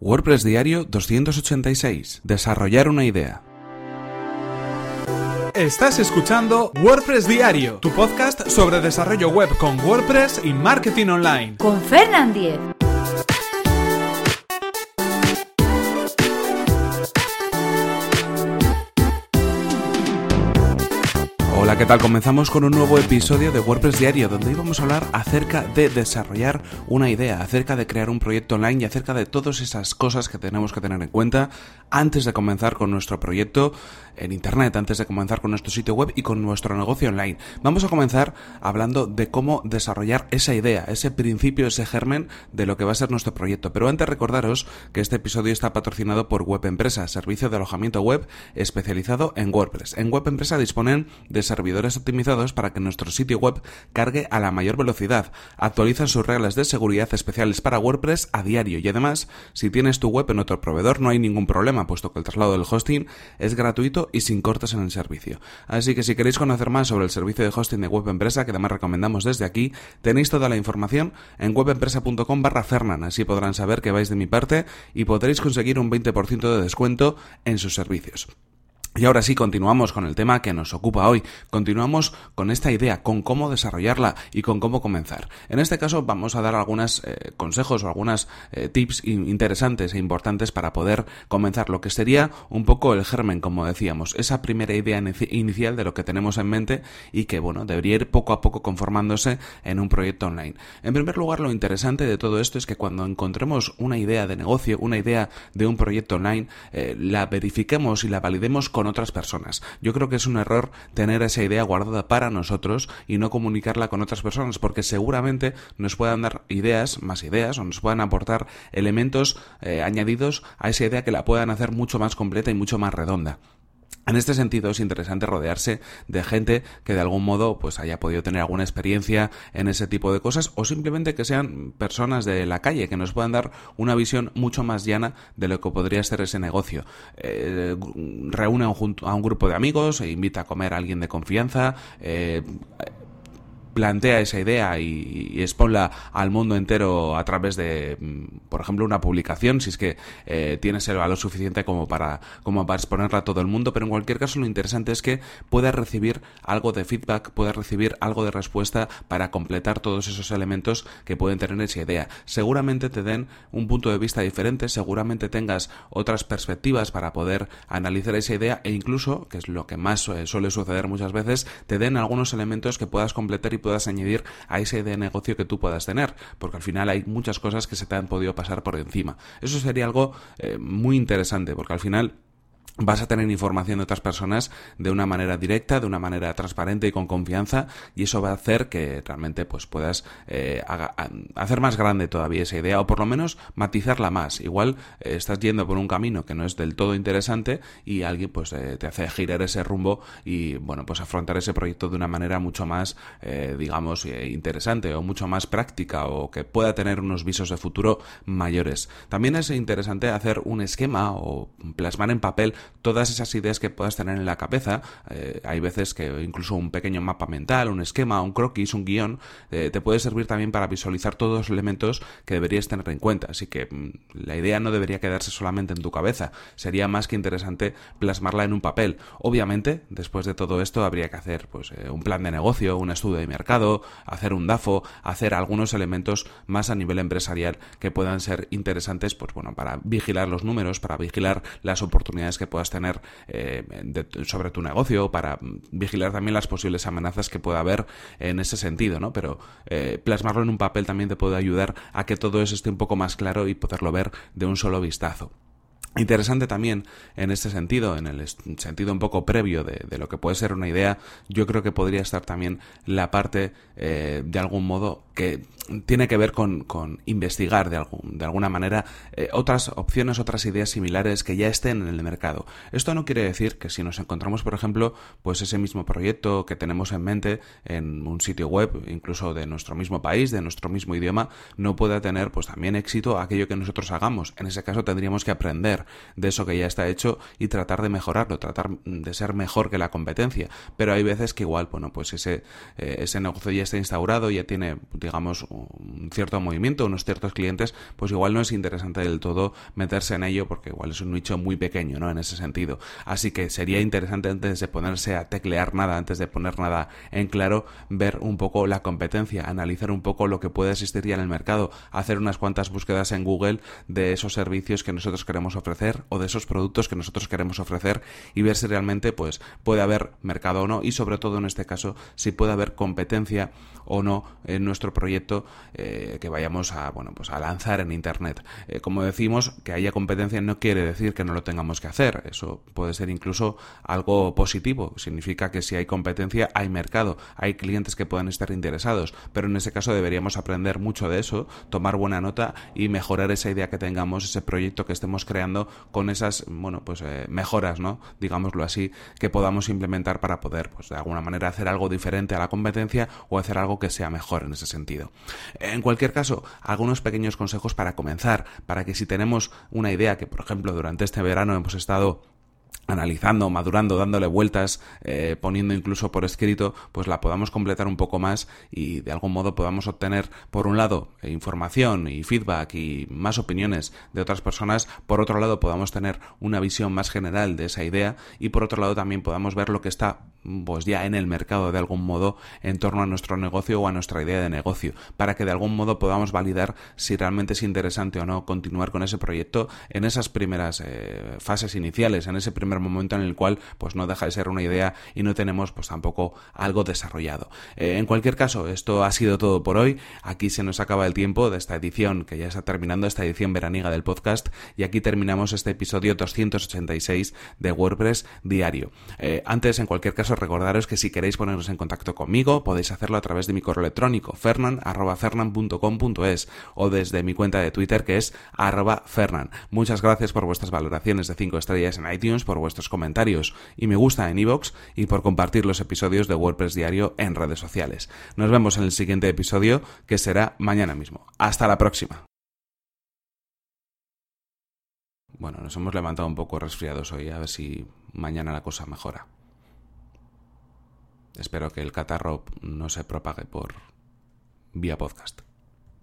WordPress Diario 286. Desarrollar una idea. Estás escuchando WordPress Diario, tu podcast sobre desarrollo web con WordPress y marketing online. Con Fernand Diez. ¿Qué tal? Comenzamos con un nuevo episodio de WordPress Diario, donde íbamos a hablar acerca de desarrollar una idea, acerca de crear un proyecto online y acerca de todas esas cosas que tenemos que tener en cuenta antes de comenzar con nuestro proyecto en Internet, antes de comenzar con nuestro sitio web y con nuestro negocio online. Vamos a comenzar hablando de cómo desarrollar esa idea, ese principio, ese germen de lo que va a ser nuestro proyecto. Pero antes recordaros que este episodio está patrocinado por Web Empresa, servicio de alojamiento web especializado en WordPress. En Web Empresa disponen de servidores optimizados para que nuestro sitio web cargue a la mayor velocidad. Actualizan sus reglas de seguridad especiales para WordPress a diario y además, si tienes tu web en otro proveedor no hay ningún problema, puesto que el traslado del hosting es gratuito y sin cortes en el servicio. Así que si queréis conocer más sobre el servicio de hosting de Web Empresa, que además recomendamos desde aquí, tenéis toda la información en webempresa.com barra Fernan, así podrán saber que vais de mi parte y podréis conseguir un 20% de descuento en sus servicios. Y ahora sí, continuamos con el tema que nos ocupa hoy. Continuamos con esta idea, con cómo desarrollarla y con cómo comenzar. En este caso vamos a dar algunos eh, consejos o algunas eh, tips interesantes e importantes para poder comenzar lo que sería un poco el germen, como decíamos, esa primera idea inicial de lo que tenemos en mente y que, bueno, debería ir poco a poco conformándose en un proyecto online. En primer lugar, lo interesante de todo esto es que cuando encontremos una idea de negocio, una idea de un proyecto online, eh, la verifiquemos y la validemos con otras personas. Yo creo que es un error tener esa idea guardada para nosotros y no comunicarla con otras personas, porque seguramente nos puedan dar ideas, más ideas, o nos puedan aportar elementos eh, añadidos a esa idea que la puedan hacer mucho más completa y mucho más redonda. En este sentido es interesante rodearse de gente que de algún modo pues haya podido tener alguna experiencia en ese tipo de cosas o simplemente que sean personas de la calle que nos puedan dar una visión mucho más llana de lo que podría ser ese negocio. Eh, reúne a un, grupo de amigos e invita a comer a alguien de confianza. Eh, plantea esa idea y, y, exponla al mundo entero a través de, mm, por ejemplo, una publicación, si es que eh, tienes el valor suficiente como para, como para exponerla a todo el mundo, pero en cualquier caso lo interesante es que puedas recibir algo de feedback, puedas recibir algo de respuesta para completar todos esos elementos que pueden tener esa idea. Seguramente te den un punto de vista diferente, seguramente tengas otras perspectivas para poder analizar esa idea e incluso, que es lo que más eh, suele suceder muchas veces, te den algunos elementos que puedas completar y puedas añadir a ese de negocio que tú puedas tener, porque al final hay muchas cosas que se te han podido pasar por encima. Eso sería algo eh, muy interesante, porque al final vas a tener información de otras personas de una manera directa, de una manera transparente y con confianza y eso va a hacer que realmente pues puedas eh, hacer más grande todavía esa idea o por lo menos matizarla más. Igual eh, estás yendo por un camino que no es del todo interesante y alguien pues eh, te hace girar ese rumbo y bueno pues afrontar ese proyecto de una manera mucho más digamos interesante o mucho más práctica o que pueda tener unos visos de futuro mayores. También es interesante hacer un esquema o plasmar en papel todas esas ideas que puedas tener en la cabeza. Eh, hay veces que incluso un pequeño mapa mental, un esquema, un croquis, un guion, eh, te puede servir también para visualizar todos los elementos que deberías tener en cuenta. Así que mm, la idea no debería quedarse solamente en tu cabeza. Sería más que interesante plasmarla en un papel. Obviamente, después de todo esto, habría que hacer pues, eh, un plan de negocio, un estudio de mercado, hacer un DAFO, hacer algunos elementos más a nivel empresarial que puedan ser interesantes pues, bueno, para vigilar los números, para vigilar las oportunidades que puedas tener eh, sobre tu negocio, para vigilar también las posibles amenazas que pueda haber en ese sentido, ¿no? Pero eh, plasmarlo en un papel también te puede ayudar a que todo eso esté un poco más claro y poderlo ver de un solo vistazo. Interesante también en este sentido, en el sentido un poco previo de, lo que puede ser una idea, yo creo que podría estar también la parte eh, de algún modo que tiene que ver con, investigar de, algún, de alguna manera eh, otras opciones, otras ideas similares que ya estén en el mercado. Esto no quiere decir que si nos encontramos, por ejemplo, pues ese mismo proyecto que tenemos en mente en un sitio web, incluso de nuestro mismo país, de nuestro mismo idioma, no pueda tener pues también éxito aquello que nosotros hagamos. En ese caso tendríamos que aprender de eso que ya está hecho y tratar de mejorarlo, tratar de ser mejor que la competencia. Pero hay veces que igual, bueno, pues ese, eh, ese negocio ya está instaurado, ya tiene, digamos, un cierto movimiento, unos ciertos clientes, pues igual no es interesante del todo meterse en ello porque igual es un nicho muy pequeño, ¿no? En ese sentido. Así que sería interesante antes de ponerse a teclear nada, antes de poner nada en claro, ver un poco la competencia, analizar un poco lo que puede existir ya en el mercado, hacer unas cuantas búsquedas en Google de esos servicios que nosotros queremos ofrecer o de esos productos que nosotros queremos ofrecer y ver si realmente pues puede haber mercado o no y sobre todo en este caso si puede haber competencia o no en nuestro proyecto eh, que vayamos a bueno pues a lanzar en internet. Eh, como decimos que haya competencia no quiere decir que no lo tengamos que hacer. Eso puede ser incluso algo positivo. Significa que si hay competencia hay mercado hay clientes que puedan estar interesados. Pero en ese caso deberíamos aprender mucho de eso tomar buena nota y mejorar esa idea que tengamos ese proyecto que estemos creando con esas bueno pues eh, mejoras no digámoslo así que podamos implementar para poder pues de alguna manera hacer algo diferente a la competencia o hacer algo que sea mejor en ese sentido. En cualquier caso, algunos pequeños consejos para comenzar, para que si tenemos una idea que, por ejemplo, durante este verano hemos estado analizando, madurando, dándole vueltas, eh, poniendo incluso por escrito, pues la podamos completar un poco más y de algún modo podamos obtener, por un lado, información y feedback y más opiniones de otras personas, por otro lado podamos tener una visión más general de esa idea y por otro lado también podamos ver lo que está pues ya en el mercado de algún modo en torno a nuestro negocio o a nuestra idea de negocio, para que de algún modo podamos validar si realmente es interesante o no continuar con ese proyecto en esas primeras eh, fases iniciales, en ese primer momento en el cual pues no deja de ser una idea y no tenemos pues tampoco algo desarrollado. Eh, en cualquier caso, esto ha sido todo por hoy. Aquí se nos acaba el tiempo de esta edición que ya está terminando, esta edición veraniega del podcast y aquí terminamos este episodio 286 de WordPress diario. Eh, antes, en cualquier caso, recordaros que si queréis poneros en contacto conmigo, podéis hacerlo a través de mi correo electrónico, fernan.fernan.com.es o desde mi cuenta de Twitter que es arroba fernan. Muchas gracias por vuestras valoraciones de 5 estrellas en iTunes, por vuestros comentarios y me gusta en iVoox y por compartir los episodios de WordPress Diario en redes sociales. Nos vemos en el siguiente episodio que será mañana mismo. Hasta la próxima. Bueno, nos hemos levantado un poco resfriados hoy, a ver si mañana la cosa mejora. Espero que el catarro no se propague por vía podcast.